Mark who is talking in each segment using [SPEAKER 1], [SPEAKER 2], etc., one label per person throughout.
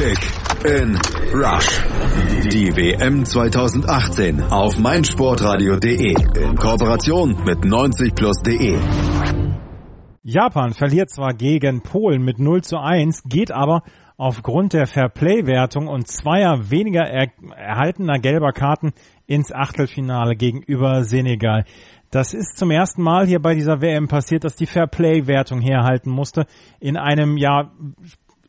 [SPEAKER 1] Kick in Rush. Die WM 2018 auf meinsportradio.de in Kooperation mit 90plus.de.
[SPEAKER 2] Japan verliert zwar gegen Polen mit 0 zu 1, geht aber aufgrund der Fairplay-Wertung und zweier weniger er erhaltener gelber Karten ins Achtelfinale gegenüber Senegal. Das ist zum ersten Mal hier bei dieser WM passiert, dass die Fairplay-Wertung herhalten musste in einem ja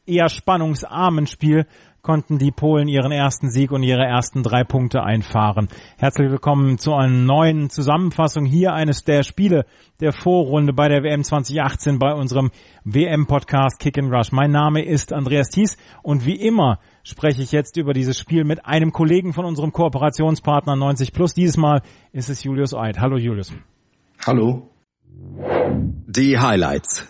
[SPEAKER 2] eher spannungsarmen Spiel konnten die Polen ihren ersten Sieg und ihre ersten drei Punkte einfahren. Herzlich willkommen zu einer neuen Zusammenfassung hier eines der Spiele der Vorrunde bei der WM 2018 bei unserem WM-Podcast Kick and Rush. Mein Name ist Andreas Thies und wie immer spreche ich jetzt über dieses Spiel mit einem Kollegen von unserem Kooperationspartner 90 Plus. Dieses Mal ist es Julius Eid. Hallo Julius.
[SPEAKER 3] Hallo.
[SPEAKER 1] Die Highlights.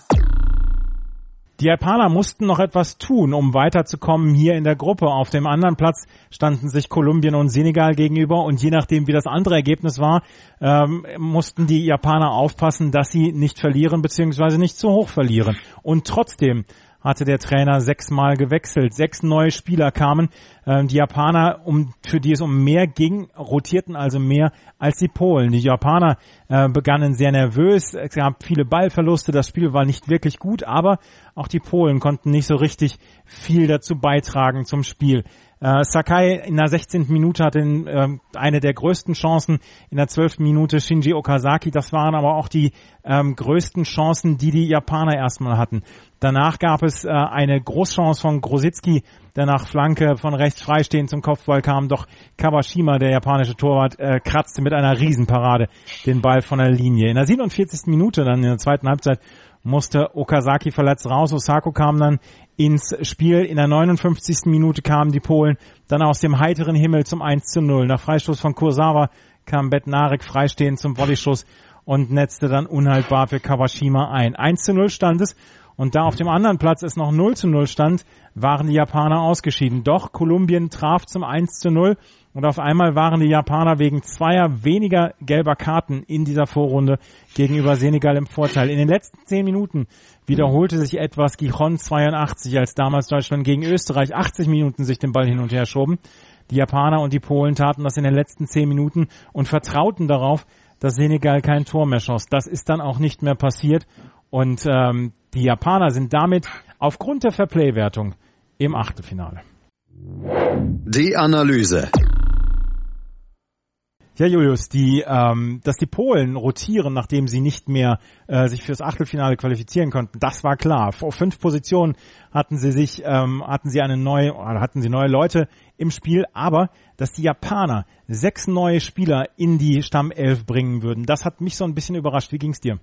[SPEAKER 2] Die Japaner mussten noch etwas tun, um weiterzukommen hier in der Gruppe. Auf dem anderen Platz standen sich Kolumbien und Senegal gegenüber und je nachdem, wie das andere Ergebnis war, ähm, mussten die Japaner aufpassen, dass sie nicht verlieren bzw. nicht zu hoch verlieren. Und trotzdem hatte der Trainer sechsmal gewechselt. Sechs neue Spieler kamen. Ähm, die Japaner, um, für die es um mehr ging, rotierten also mehr als die Polen. Die Japaner äh, begannen sehr nervös. Es gab viele Ballverluste. Das Spiel war nicht wirklich gut, aber auch die Polen konnten nicht so richtig viel dazu beitragen zum Spiel. Äh, Sakai in der 16. Minute hatte äh, eine der größten Chancen, in der 12. Minute Shinji Okazaki. Das waren aber auch die ähm, größten Chancen, die die Japaner erstmal hatten. Danach gab es äh, eine Großchance von Grosicki, der nach Flanke von rechts freistehend zum Kopfball kam. Doch Kawashima, der japanische Torwart, äh, kratzte mit einer Riesenparade den Ball von der Linie. In der 47. Minute, dann in der zweiten Halbzeit, musste Okazaki verletzt raus. Osako kam dann ins Spiel. In der 59. Minute kamen die Polen dann aus dem heiteren Himmel zum 1 zu 0. Nach Freistoß von Kursawa kam Bednarek freistehend zum Volleyschuss und netzte dann unhaltbar für Kawashima ein. 1 zu 0 stand es und da auf dem anderen Platz es noch 0 zu 0 stand, waren die Japaner ausgeschieden. Doch Kolumbien traf zum 1 zu 0 und auf einmal waren die Japaner wegen zweier weniger gelber Karten in dieser Vorrunde gegenüber Senegal im Vorteil. In den letzten zehn Minuten wiederholte sich etwas Gijon 82, als damals Deutschland gegen Österreich 80 Minuten sich den Ball hin und her schoben. Die Japaner und die Polen taten das in den letzten zehn Minuten und vertrauten darauf, dass Senegal kein Tor mehr schoss. Das ist dann auch nicht mehr passiert und ähm, die Japaner sind damit aufgrund der Verplay-Wertung im Achtelfinale.
[SPEAKER 1] Die Analyse.
[SPEAKER 2] Ja, Julius, die, ähm, dass die Polen rotieren, nachdem sie nicht mehr äh, sich fürs Achtelfinale qualifizieren konnten, das war klar. Vor fünf Positionen hatten sie sich, ähm, hatten sie eine neue, hatten sie neue Leute im Spiel, aber dass die Japaner sechs neue Spieler in die Stammelf bringen würden, das hat mich so ein bisschen überrascht. Wie ging's dir?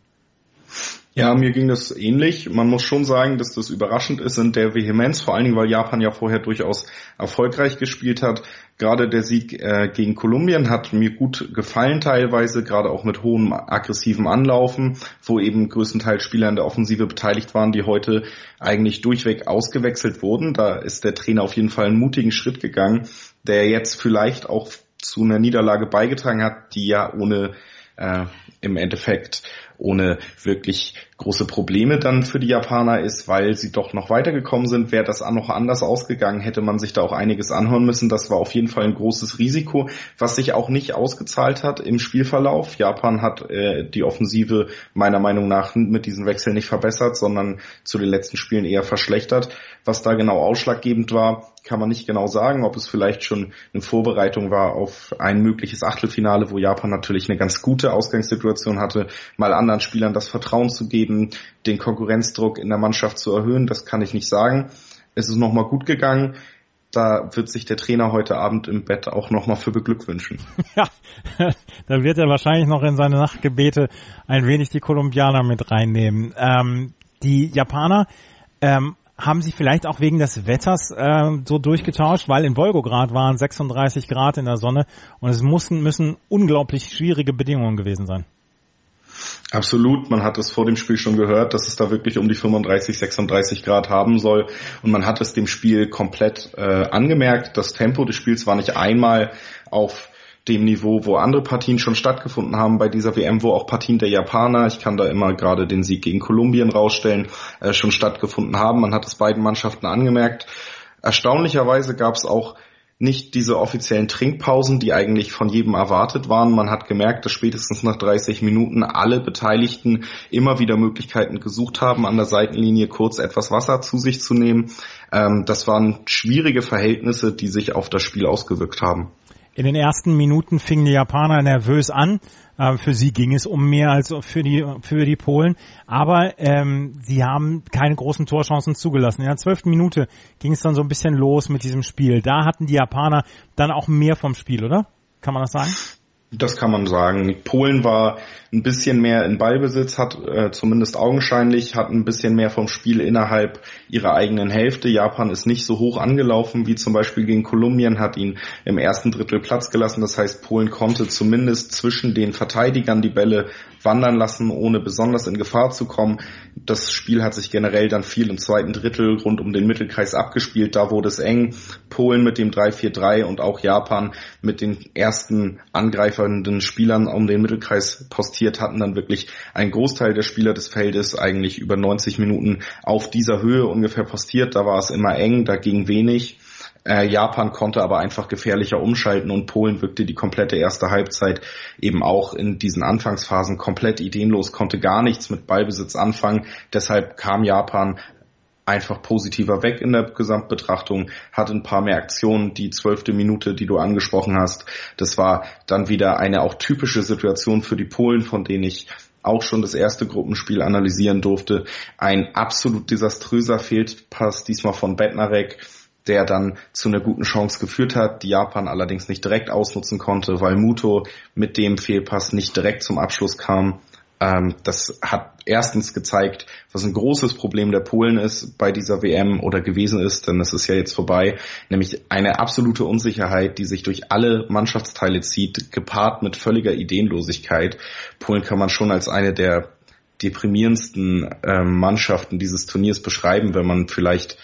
[SPEAKER 3] Ja, mir ging das ähnlich. Man muss schon sagen, dass das überraschend ist in der Vehemenz, vor allen Dingen, weil Japan ja vorher durchaus erfolgreich gespielt hat. Gerade der Sieg äh, gegen Kolumbien hat mir gut gefallen teilweise, gerade auch mit hohem aggressivem Anlaufen, wo eben größtenteils Spieler in der Offensive beteiligt waren, die heute eigentlich durchweg ausgewechselt wurden. Da ist der Trainer auf jeden Fall einen mutigen Schritt gegangen, der jetzt vielleicht auch zu einer Niederlage beigetragen hat, die ja ohne äh, im Endeffekt ohne wirklich große Probleme dann für die Japaner ist, weil sie doch noch weitergekommen sind. Wäre das noch anders ausgegangen, hätte man sich da auch einiges anhören müssen. Das war auf jeden Fall ein großes Risiko, was sich auch nicht ausgezahlt hat im Spielverlauf. Japan hat äh, die Offensive meiner Meinung nach mit diesen Wechseln nicht verbessert, sondern zu den letzten Spielen eher verschlechtert. Was da genau ausschlaggebend war, kann man nicht genau sagen, ob es vielleicht schon eine Vorbereitung war auf ein mögliches Achtelfinale, wo Japan natürlich eine ganz gute Ausgangssituation hatte, mal anderen Spielern das Vertrauen zu geben, den Konkurrenzdruck in der Mannschaft zu erhöhen, das kann ich nicht sagen. Es ist nochmal gut gegangen. Da wird sich der Trainer heute Abend im Bett auch nochmal für beglückwünschen.
[SPEAKER 2] Ja, da wird er wahrscheinlich noch in seine Nachtgebete ein wenig die Kolumbianer mit reinnehmen. Ähm, die Japaner ähm, haben sie vielleicht auch wegen des Wetters äh, so durchgetauscht, weil in Wolgograd waren 36 Grad in der Sonne und es müssen, müssen unglaublich schwierige Bedingungen gewesen sein.
[SPEAKER 3] Absolut, man hat es vor dem Spiel schon gehört, dass es da wirklich um die 35, 36 Grad haben soll und man hat es dem Spiel komplett äh, angemerkt. Das Tempo des Spiels war nicht einmal auf dem Niveau, wo andere Partien schon stattgefunden haben bei dieser WM, wo auch Partien der Japaner, ich kann da immer gerade den Sieg gegen Kolumbien rausstellen, äh, schon stattgefunden haben. Man hat es beiden Mannschaften angemerkt. Erstaunlicherweise gab es auch nicht diese offiziellen Trinkpausen, die eigentlich von jedem erwartet waren. Man hat gemerkt, dass spätestens nach 30 Minuten alle Beteiligten immer wieder Möglichkeiten gesucht haben, an der Seitenlinie kurz etwas Wasser zu sich zu nehmen. Ähm, das waren schwierige Verhältnisse, die sich auf das Spiel ausgewirkt haben.
[SPEAKER 2] In den ersten Minuten fingen die Japaner nervös an. Ähm, für sie ging es um mehr als für die für die Polen, aber ähm, sie haben keine großen Torchancen zugelassen. In der zwölften Minute ging es dann so ein bisschen los mit diesem Spiel. Da hatten die Japaner dann auch mehr vom Spiel, oder? Kann man das sagen?
[SPEAKER 3] Das kann man sagen. Polen war ein bisschen mehr in Ballbesitz, hat äh, zumindest augenscheinlich, hat ein bisschen mehr vom Spiel innerhalb ihrer eigenen Hälfte. Japan ist nicht so hoch angelaufen wie zum Beispiel gegen Kolumbien, hat ihn im ersten Drittel Platz gelassen. Das heißt, Polen konnte zumindest zwischen den Verteidigern die Bälle wandern lassen, ohne besonders in Gefahr zu kommen. Das Spiel hat sich generell dann viel im zweiten Drittel rund um den Mittelkreis abgespielt. Da wurde es eng. Polen mit dem 3-4-3 und auch Japan mit den ersten angreifenden Spielern um den Mittelkreis postiert hatten dann wirklich ein Großteil der Spieler des Feldes eigentlich über 90 Minuten auf dieser Höhe ungefähr postiert. Da war es immer eng, da ging wenig. Äh, Japan konnte aber einfach gefährlicher umschalten und Polen wirkte die komplette erste Halbzeit eben auch in diesen Anfangsphasen komplett ideenlos, konnte gar nichts mit Ballbesitz anfangen. Deshalb kam Japan einfach positiver weg in der Gesamtbetrachtung, hatte ein paar mehr Aktionen. Die zwölfte Minute, die du angesprochen hast, das war dann wieder eine auch typische Situation für die Polen, von denen ich auch schon das erste Gruppenspiel analysieren durfte. Ein absolut desaströser Fehlpass, diesmal von Bednarek der dann zu einer guten Chance geführt hat, die Japan allerdings nicht direkt ausnutzen konnte, weil Muto mit dem Fehlpass nicht direkt zum Abschluss kam. Ähm, das hat erstens gezeigt, was ein großes Problem der Polen ist bei dieser WM oder gewesen ist, denn es ist ja jetzt vorbei, nämlich eine absolute Unsicherheit, die sich durch alle Mannschaftsteile zieht, gepaart mit völliger Ideenlosigkeit. Polen kann man schon als eine der deprimierendsten äh, Mannschaften dieses Turniers beschreiben, wenn man vielleicht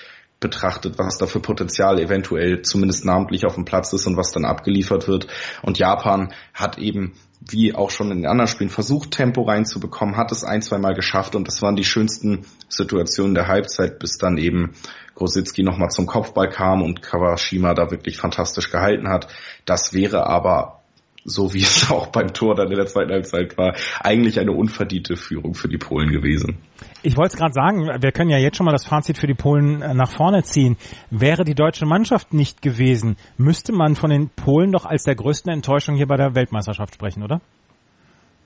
[SPEAKER 3] betrachtet, was da für Potenzial eventuell zumindest namentlich auf dem Platz ist und was dann abgeliefert wird. Und Japan hat eben wie auch schon in den anderen Spielen versucht, Tempo reinzubekommen, hat es ein, zwei Mal geschafft und das waren die schönsten Situationen der Halbzeit, bis dann eben Grosicki nochmal zum Kopfball kam und Kawashima da wirklich fantastisch gehalten hat. Das wäre aber so wie es auch beim Tor dann in der zweiten Halbzeit war, eigentlich eine unverdiente Führung für die Polen gewesen.
[SPEAKER 2] Ich wollte es gerade sagen, wir können ja jetzt schon mal das Fazit für die Polen äh, nach vorne ziehen. Wäre die deutsche Mannschaft nicht gewesen, müsste man von den Polen doch als der größten Enttäuschung hier bei der Weltmeisterschaft sprechen, oder?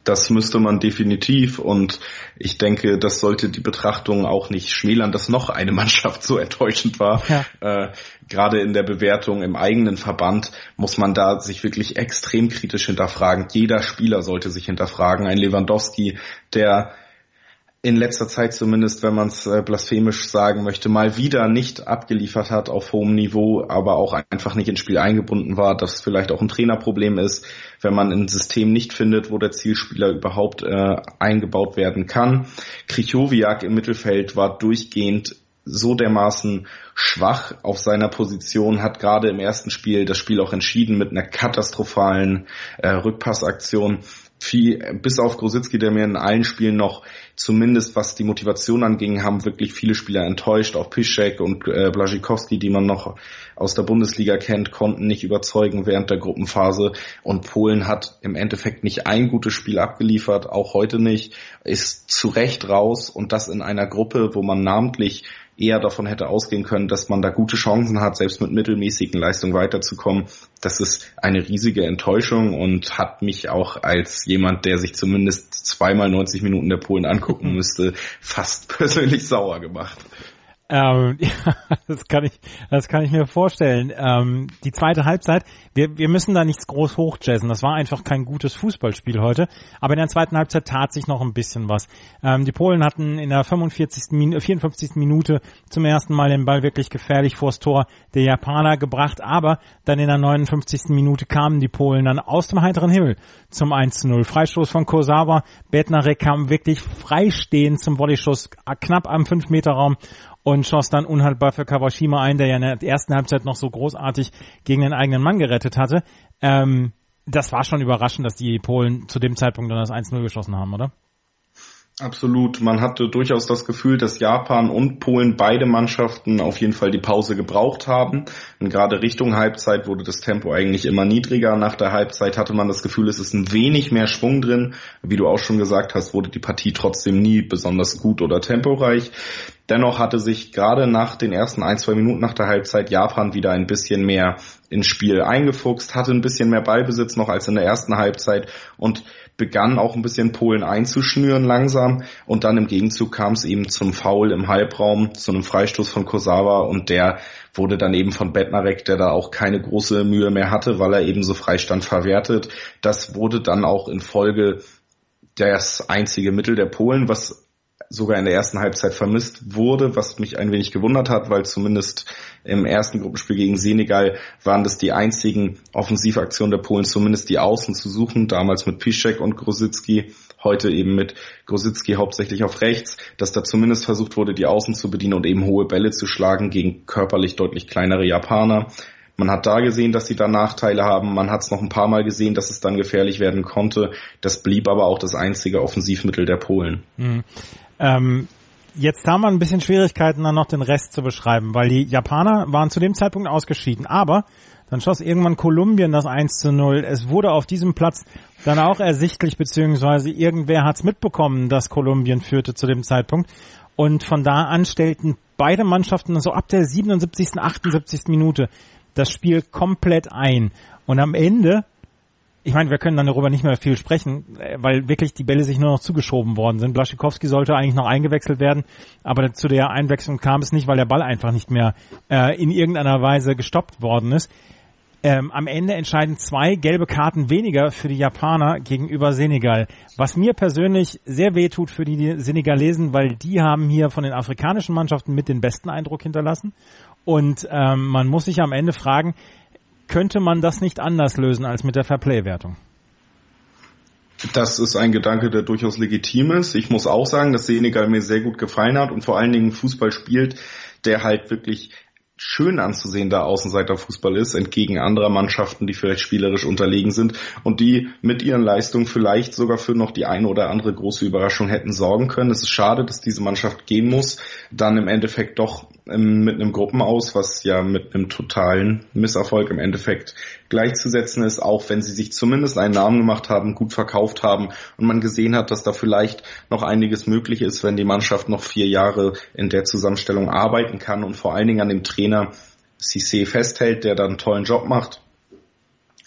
[SPEAKER 3] Das müsste man definitiv und ich denke, das sollte die Betrachtung auch nicht schmälern, dass noch eine Mannschaft so enttäuschend war. Ja. Äh, gerade in der Bewertung im eigenen Verband muss man da sich wirklich extrem kritisch hinterfragen. Jeder Spieler sollte sich hinterfragen. Ein Lewandowski, der in letzter Zeit zumindest, wenn man es äh, blasphemisch sagen möchte, mal wieder nicht abgeliefert hat auf hohem Niveau, aber auch einfach nicht ins Spiel eingebunden war, dass vielleicht auch ein Trainerproblem ist, wenn man ein System nicht findet, wo der Zielspieler überhaupt äh, eingebaut werden kann. Krichowiak im Mittelfeld war durchgehend so dermaßen schwach auf seiner Position, hat gerade im ersten Spiel das Spiel auch entschieden mit einer katastrophalen äh, Rückpassaktion viel, bis auf Grosicki, der mir in allen Spielen noch zumindest was die Motivation anging, haben wirklich viele Spieler enttäuscht. Auch Piszek und äh, Blazikowski, die man noch aus der Bundesliga kennt, konnten nicht überzeugen während der Gruppenphase. Und Polen hat im Endeffekt nicht ein gutes Spiel abgeliefert, auch heute nicht, ist zu Recht raus und das in einer Gruppe, wo man namentlich eher davon hätte ausgehen können, dass man da gute Chancen hat, selbst mit mittelmäßigen Leistungen weiterzukommen. Das ist eine riesige Enttäuschung und hat mich auch als jemand, der sich zumindest zweimal 90 Minuten der Polen angucken müsste, fast persönlich sauer gemacht.
[SPEAKER 2] Ähm, ja, das kann ich, das kann ich mir vorstellen. Ähm, die zweite Halbzeit, wir, wir müssen da nichts groß hochjazzen. Das war einfach kein gutes Fußballspiel heute. Aber in der zweiten Halbzeit tat sich noch ein bisschen was. Ähm, die Polen hatten in der 45. Min 54. Minute zum ersten Mal den Ball wirklich gefährlich vors Tor der Japaner gebracht. Aber dann in der 59. Minute kamen die Polen dann aus dem heiteren Himmel zum 1-0. Freistoß von Kosawa. Bednarek kam wirklich freistehend zum Volleyschuss knapp am 5-Meter-Raum und schoss dann unhaltbar für Kawashima ein, der ja in der ersten Halbzeit noch so großartig gegen den eigenen Mann gerettet hatte. Ähm, das war schon überraschend, dass die Polen zu dem Zeitpunkt dann das 1-0 geschossen haben, oder?
[SPEAKER 3] Absolut. Man hatte durchaus das Gefühl, dass Japan und Polen beide Mannschaften auf jeden Fall die Pause gebraucht haben. Und gerade Richtung Halbzeit wurde das Tempo eigentlich immer niedriger. Nach der Halbzeit hatte man das Gefühl, es ist ein wenig mehr Schwung drin. Wie du auch schon gesagt hast, wurde die Partie trotzdem nie besonders gut oder temporeich. Dennoch hatte sich gerade nach den ersten ein, zwei Minuten nach der Halbzeit Japan wieder ein bisschen mehr ins Spiel eingefuchst, hatte ein bisschen mehr Ballbesitz noch als in der ersten Halbzeit und begann auch ein bisschen Polen einzuschnüren langsam und dann im Gegenzug kam es eben zum Foul im Halbraum, zu einem Freistoß von Kosawa und der wurde dann eben von Bednarek, der da auch keine große Mühe mehr hatte, weil er eben so Freistand verwertet. Das wurde dann auch in Folge das einzige Mittel der Polen, was sogar in der ersten Halbzeit vermisst wurde, was mich ein wenig gewundert hat, weil zumindest im ersten Gruppenspiel gegen Senegal waren das die einzigen Offensivaktionen der Polen, zumindest die Außen zu suchen, damals mit Piszek und Grosicki, heute eben mit Grosicki hauptsächlich auf rechts, dass da zumindest versucht wurde, die Außen zu bedienen und eben hohe Bälle zu schlagen gegen körperlich deutlich kleinere Japaner. Man hat da gesehen, dass sie da Nachteile haben. Man hat es noch ein paar Mal gesehen, dass es dann gefährlich werden konnte. Das blieb aber auch das einzige Offensivmittel der Polen. Mhm.
[SPEAKER 2] Ähm, jetzt haben wir ein bisschen Schwierigkeiten, dann noch den Rest zu beschreiben, weil die Japaner waren zu dem Zeitpunkt ausgeschieden. Aber dann schoss irgendwann Kolumbien das 1 zu 0. Es wurde auf diesem Platz dann auch ersichtlich, beziehungsweise irgendwer hat es mitbekommen, dass Kolumbien führte zu dem Zeitpunkt. Und von da an stellten beide Mannschaften so ab der 77., 78. Minute das Spiel komplett ein. Und am Ende ich meine, wir können dann darüber nicht mehr viel sprechen, äh, weil wirklich die Bälle sich nur noch zugeschoben worden sind. Blaschikowski sollte eigentlich noch eingewechselt werden, aber zu der Einwechslung kam es nicht, weil der Ball einfach nicht mehr äh, in irgendeiner Weise gestoppt worden ist. Ähm, am Ende entscheiden zwei gelbe Karten weniger für die Japaner gegenüber Senegal. Was mir persönlich sehr weh tut für die Senegalesen, weil die haben hier von den afrikanischen Mannschaften mit den besten Eindruck hinterlassen. Und ähm, man muss sich am Ende fragen, könnte man das nicht anders lösen als mit der Fairplay-Wertung?
[SPEAKER 3] Das ist ein Gedanke, der durchaus legitim ist. Ich muss auch sagen, dass Senegal mir sehr gut gefallen hat und vor allen Dingen Fußball spielt, der halt wirklich schön anzusehen da Außenseiterfußball ist, entgegen anderer Mannschaften, die vielleicht spielerisch unterlegen sind und die mit ihren Leistungen vielleicht sogar für noch die eine oder andere große Überraschung hätten sorgen können. Es ist schade, dass diese Mannschaft gehen muss, dann im Endeffekt doch ähm, mit einem Gruppenaus, was ja mit einem totalen Misserfolg im Endeffekt gleichzusetzen ist, auch wenn sie sich zumindest einen Namen gemacht haben, gut verkauft haben und man gesehen hat, dass da vielleicht noch einiges möglich ist, wenn die Mannschaft noch vier Jahre in der Zusammenstellung arbeiten kann und vor allen Dingen an dem Trainer Cissé festhält, der da einen tollen Job macht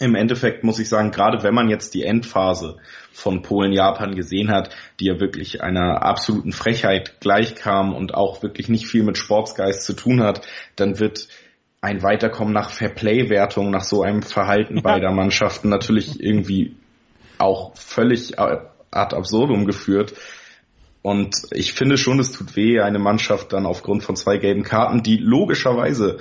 [SPEAKER 3] im Endeffekt muss ich sagen, gerade wenn man jetzt die Endphase von Polen-Japan gesehen hat, die ja wirklich einer absoluten Frechheit gleichkam und auch wirklich nicht viel mit Sportsgeist zu tun hat, dann wird ein Weiterkommen nach Fairplay-Wertung, nach so einem Verhalten ja. beider Mannschaften natürlich irgendwie auch völlig ad absurdum geführt. Und ich finde schon, es tut weh, eine Mannschaft dann aufgrund von zwei gelben Karten, die logischerweise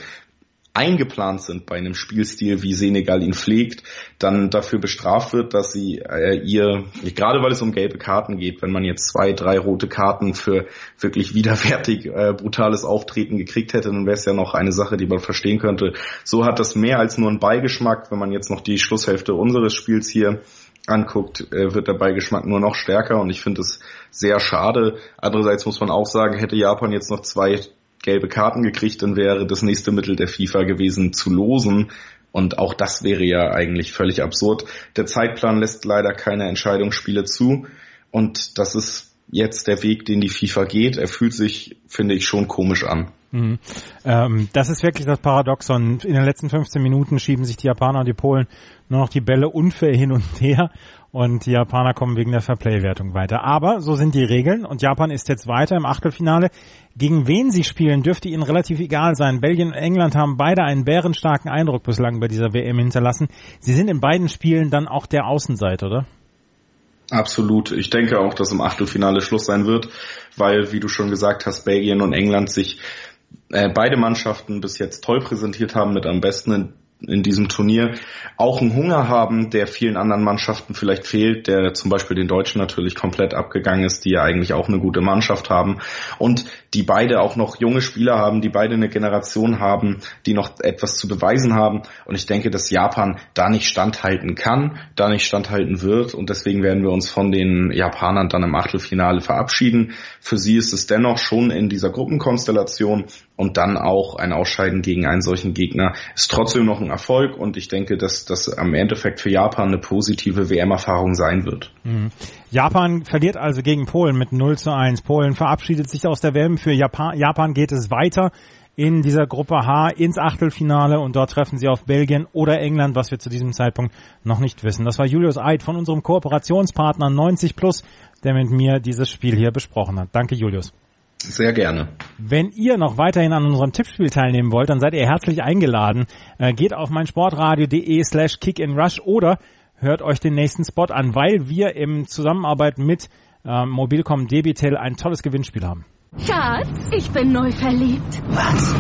[SPEAKER 3] eingeplant sind bei einem Spielstil, wie Senegal ihn pflegt, dann dafür bestraft wird, dass sie äh, ihr, gerade weil es um gelbe Karten geht, wenn man jetzt zwei, drei rote Karten für wirklich widerwärtig äh, brutales Auftreten gekriegt hätte, dann wäre es ja noch eine Sache, die man verstehen könnte. So hat das mehr als nur einen Beigeschmack, wenn man jetzt noch die Schlusshälfte unseres Spiels hier anguckt, äh, wird der Beigeschmack nur noch stärker und ich finde es sehr schade. Andererseits muss man auch sagen, hätte Japan jetzt noch zwei gelbe Karten gekriegt, dann wäre das nächste Mittel der FIFA gewesen zu losen. Und auch das wäre ja eigentlich völlig absurd. Der Zeitplan lässt leider keine Entscheidungsspiele zu. Und das ist jetzt der Weg, den die FIFA geht. Er fühlt sich, finde ich, schon komisch an.
[SPEAKER 2] Mhm. Ähm, das ist wirklich das Paradoxon. In den letzten 15 Minuten schieben sich die Japaner und die Polen nur noch die Bälle unfair hin und her und die Japaner kommen wegen der Fairplay-Wertung weiter. Aber so sind die Regeln und Japan ist jetzt weiter im Achtelfinale. Gegen wen sie spielen, dürfte ihnen relativ egal sein. Belgien und England haben beide einen bärenstarken Eindruck bislang bei dieser WM hinterlassen. Sie sind in beiden Spielen dann auch der Außenseiter, oder?
[SPEAKER 3] Absolut. Ich denke auch, dass im Achtelfinale Schluss sein wird, weil, wie du schon gesagt hast, Belgien und England sich äh, beide Mannschaften bis jetzt toll präsentiert haben, mit am besten in diesem Turnier auch einen Hunger haben, der vielen anderen Mannschaften vielleicht fehlt, der zum Beispiel den Deutschen natürlich komplett abgegangen ist, die ja eigentlich auch eine gute Mannschaft haben. Und die beide auch noch junge Spieler haben, die beide eine Generation haben, die noch etwas zu beweisen haben. Und ich denke, dass Japan da nicht standhalten kann, da nicht standhalten wird. Und deswegen werden wir uns von den Japanern dann im Achtelfinale verabschieden. Für sie ist es dennoch schon in dieser Gruppenkonstellation und dann auch ein Ausscheiden gegen einen solchen Gegner ist trotzdem noch ein Erfolg und ich denke, dass das am Endeffekt für Japan eine positive WM-Erfahrung sein wird. Mhm.
[SPEAKER 2] Japan verliert also gegen Polen mit 0 zu 1. Polen verabschiedet sich aus der WM. Für Japan, Japan geht es weiter in dieser Gruppe H ins Achtelfinale und dort treffen sie auf Belgien oder England, was wir zu diesem Zeitpunkt noch nicht wissen. Das war Julius Eid von unserem Kooperationspartner 90 Plus, der mit mir dieses Spiel hier besprochen hat. Danke Julius.
[SPEAKER 3] Sehr gerne.
[SPEAKER 2] Wenn ihr noch weiterhin an unserem Tippspiel teilnehmen wollt, dann seid ihr herzlich eingeladen. Äh, geht auf meinsportradio.de slash kickinrush oder hört euch den nächsten Spot an, weil wir im Zusammenarbeit mit äh, Mobilcom Debitel ein tolles Gewinnspiel haben.
[SPEAKER 4] Schatz, ich bin neu verliebt.
[SPEAKER 5] Was?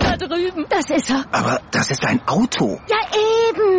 [SPEAKER 4] Da drüben. Das ist er.
[SPEAKER 5] Aber das ist ein Auto.
[SPEAKER 4] Ja, eben.